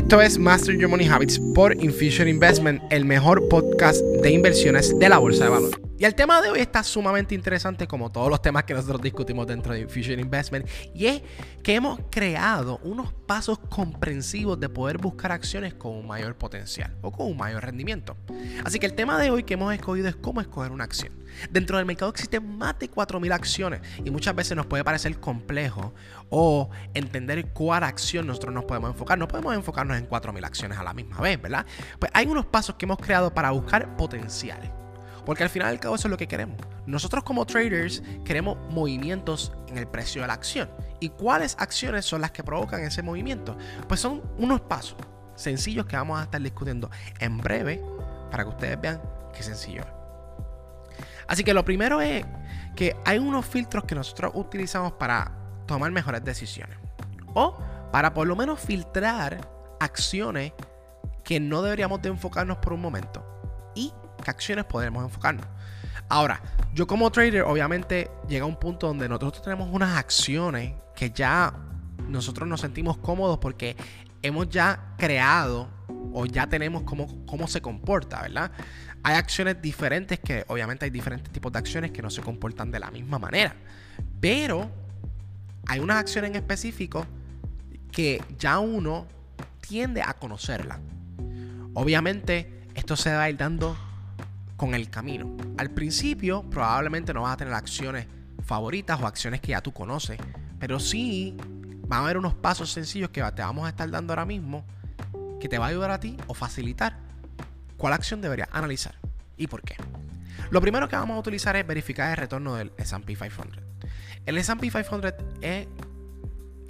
Esto es Master Your Money Habits por Infusion Investment, el mejor podcast de inversiones de la bolsa de valor. Y el tema de hoy está sumamente interesante como todos los temas que nosotros discutimos dentro de Infusion Investment y es que hemos creado unos pasos comprensivos de poder buscar acciones con un mayor potencial o con un mayor rendimiento. Así que el tema de hoy que hemos escogido es cómo escoger una acción. Dentro del mercado existen más de 4.000 acciones y muchas veces nos puede parecer complejo o entender cuál acción nosotros nos podemos enfocar. No podemos enfocarnos en 4.000 acciones a la misma vez, ¿verdad? Pues hay unos pasos que hemos creado para buscar potenciales. Porque al final del cabo eso es lo que queremos. Nosotros como traders queremos movimientos en el precio de la acción. ¿Y cuáles acciones son las que provocan ese movimiento? Pues son unos pasos sencillos que vamos a estar discutiendo en breve para que ustedes vean qué sencillo es. Así que lo primero es que hay unos filtros que nosotros utilizamos para tomar mejores decisiones. O para por lo menos filtrar acciones que no deberíamos de enfocarnos por un momento. Qué acciones podemos enfocarnos. Ahora, yo como trader, obviamente llega un punto donde nosotros tenemos unas acciones que ya nosotros nos sentimos cómodos porque hemos ya creado o ya tenemos cómo, cómo se comporta, ¿verdad? Hay acciones diferentes que obviamente hay diferentes tipos de acciones que no se comportan de la misma manera. Pero hay unas acciones en específico que ya uno tiende a conocerla. Obviamente esto se va a ir dando con el camino. Al principio probablemente no vas a tener acciones favoritas o acciones que ya tú conoces, pero sí van a haber unos pasos sencillos que te vamos a estar dando ahora mismo que te va a ayudar a ti o facilitar cuál acción deberías analizar y por qué. Lo primero que vamos a utilizar es verificar el retorno del SP 500. El SP 500 es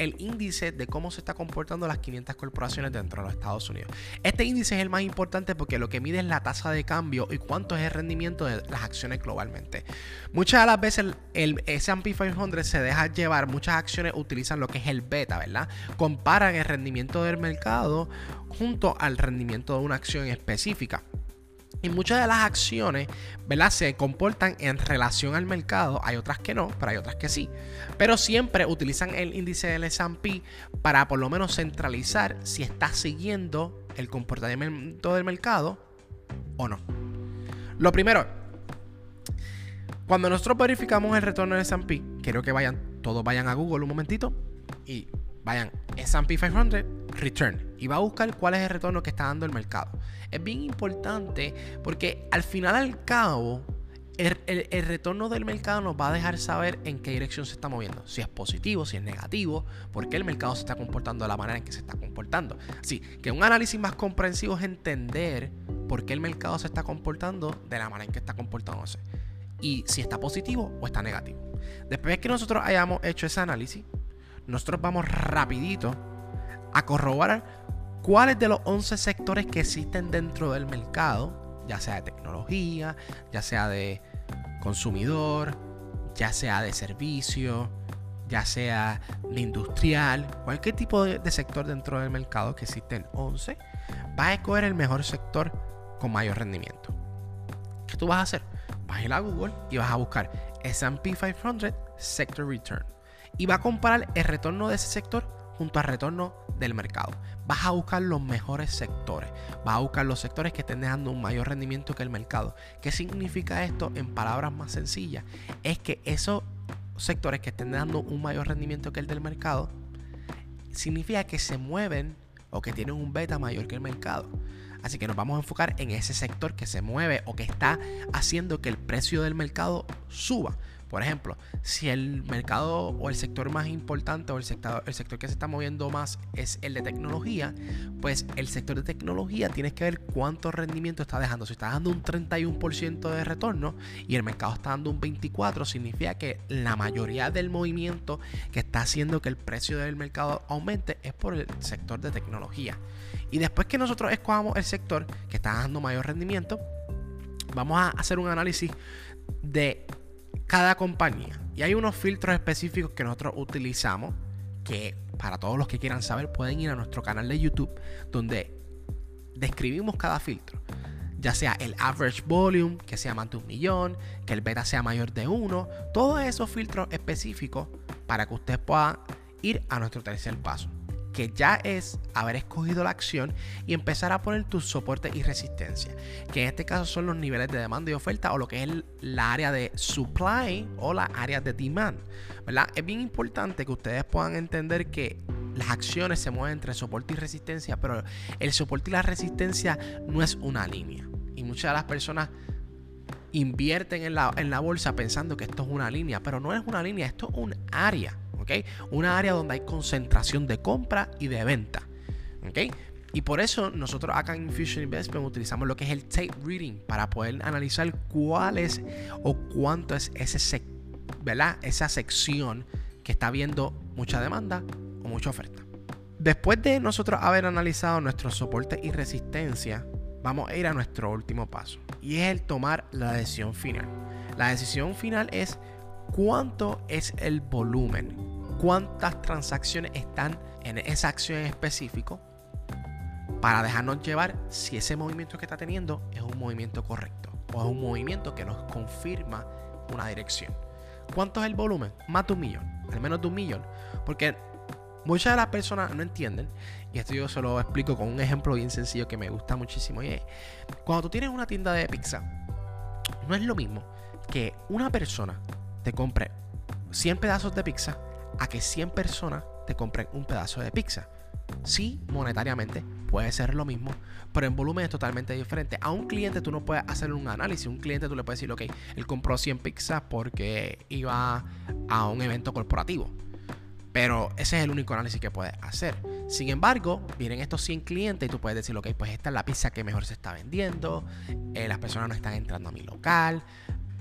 el índice de cómo se está comportando las 500 corporaciones dentro de los Estados Unidos. Este índice es el más importante porque lo que mide es la tasa de cambio y cuánto es el rendimiento de las acciones globalmente. Muchas de las veces el, S&P 500 se deja llevar, muchas acciones utilizan lo que es el beta, ¿verdad? Comparan el rendimiento del mercado junto al rendimiento de una acción específica. Y muchas de las acciones, ¿verdad? Se comportan en relación al mercado. Hay otras que no, pero hay otras que sí. Pero siempre utilizan el índice del S&P para por lo menos centralizar si está siguiendo el comportamiento del mercado o no. Lo primero, cuando nosotros verificamos el retorno del S&P, quiero que vayan, todos vayan a Google un momentito y vayan S&P 500 return y va a buscar cuál es el retorno que está dando el mercado. Es bien importante porque al final al cabo el, retorno del mercado nos va a dejar saber en qué dirección se está moviendo. Si es positivo, si es negativo, por qué el mercado se está comportando de la manera en que se está comportando. Así que un análisis más comprensivo es entender por qué el mercado se está comportando de la manera en que está comportándose. Y si está positivo o está negativo. Después que nosotros hayamos hecho ese análisis, nosotros vamos rapidito a corroborar cuáles de los 11 sectores que existen dentro del mercado, ya sea de tecnología, ya sea de consumidor, ya sea de servicio, ya sea de industrial, cualquier tipo de, sector dentro del mercado que existen 11, vas a escoger el mejor sector con mayor rendimiento. ¿Qué tú vas a hacer? Vas a ir a Google y vas a buscar SP 500 Sector Return y va a comparar el retorno de ese sector junto al retorno del mercado. Vas a buscar los mejores sectores. Vas a buscar los sectores que estén dejando un mayor rendimiento que el mercado. ¿Qué significa esto en palabras más sencillas? Es que esos sectores que estén dando un mayor rendimiento que el del mercado, significa que se mueven o que tienen un beta mayor que el mercado. Así que nos vamos a enfocar en ese sector que se mueve o que está haciendo que el precio del mercado suba. Por ejemplo, si el mercado o el sector más importante o el sector, el sector que se está moviendo más es el de tecnología, pues el sector de tecnología tienes que ver cuánto rendimiento está dejando. Si está dando un 31% de retorno y el mercado está dando un 24%, significa que la mayoría del movimiento que está haciendo que el precio del mercado aumente es por el sector de tecnología. Y después que nosotros escogamos el sector que está dando mayor rendimiento, vamos a hacer un análisis de cada compañía. Y hay unos filtros específicos que nosotros utilizamos que para todos los que quieran saber pueden ir a nuestro canal de YouTube donde describimos cada filtro. Ya sea el average volume, que sea más de un millón, que el beta sea mayor de uno, todos esos filtros específicos para que usted pueda ir a nuestro tercer paso. Que ya es haber escogido la acción y empezar a poner tus soportes y resistencia, que en este caso son los niveles de demanda y oferta o lo que es la área de supply o la área de demand. ¿verdad? Es bien importante que ustedes puedan entender que las acciones se mueven entre soporte y resistencia, pero el soporte y la resistencia no es una línea. Y muchas de las personas invierten en la, en la bolsa pensando que esto es una línea, pero no es una línea, esto es un área. Una área donde hay concentración de compra y de venta, Y por eso nosotros acá en Infusion Investment utilizamos lo que es el tape reading para poder analizar cuál es o cuánto es ese, ¿verdad? esa sección que está viendo mucha demanda o mucha oferta. Después de nosotros haber analizado nuestros soportes y resistencia, vamos a ir a nuestro último paso y es el tomar la decisión final. La decisión final es cuánto es el volumen cuántas transacciones están en esa acción en específico para dejarnos llevar si ese movimiento que está teniendo es un movimiento correcto o es un movimiento que nos confirma una dirección. ¿Cuánto es el volumen? Más de un millón, al menos de un millón. Porque muchas de las personas no entienden, y esto yo se lo explico con un ejemplo bien sencillo que me gusta muchísimo. Y es, cuando tú tienes una tienda de pizza, no es lo mismo que una persona te compre 100 pedazos de pizza a que 100 personas te compren un pedazo de pizza. Sí, monetariamente puede ser lo mismo, pero en volumen es totalmente diferente. A un cliente tú no puedes hacer un análisis. Un cliente tú le puedes decir, ok, él compró 100 pizzas porque iba a un evento corporativo. Pero ese es el único análisis que puedes hacer. Sin embargo, vienen estos 100 clientes y tú puedes decir, ok, pues esta es la pizza que mejor se está vendiendo, eh, las personas no están entrando a mi local,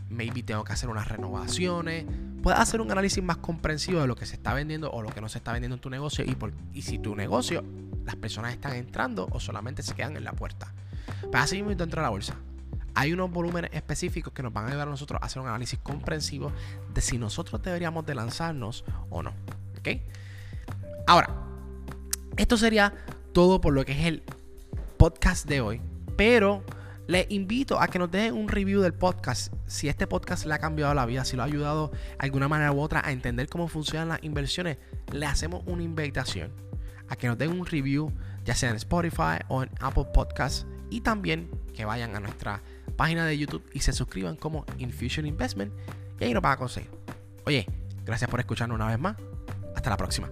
maybe tengo que hacer unas renovaciones. Puedes hacer un análisis más comprensivo de lo que se está vendiendo o lo que no se está vendiendo en tu negocio y, por, y si tu negocio, las personas están entrando o solamente se quedan en la puerta. Pero pues así mismo dentro de la bolsa. Hay unos volúmenes específicos que nos van a ayudar a nosotros a hacer un análisis comprensivo de si nosotros deberíamos de lanzarnos o no. ¿Ok? Ahora, esto sería todo por lo que es el podcast de hoy. Pero les invito a que nos dejen un review del podcast. Si este podcast le ha cambiado la vida, si lo ha ayudado de alguna manera u otra a entender cómo funcionan las inversiones, le hacemos una invitación a que nos den un review, ya sea en Spotify o en Apple Podcasts. Y también que vayan a nuestra página de YouTube y se suscriban como Infusion Investment. Y ahí nos van a conseguir. Oye, gracias por escucharnos una vez más. Hasta la próxima.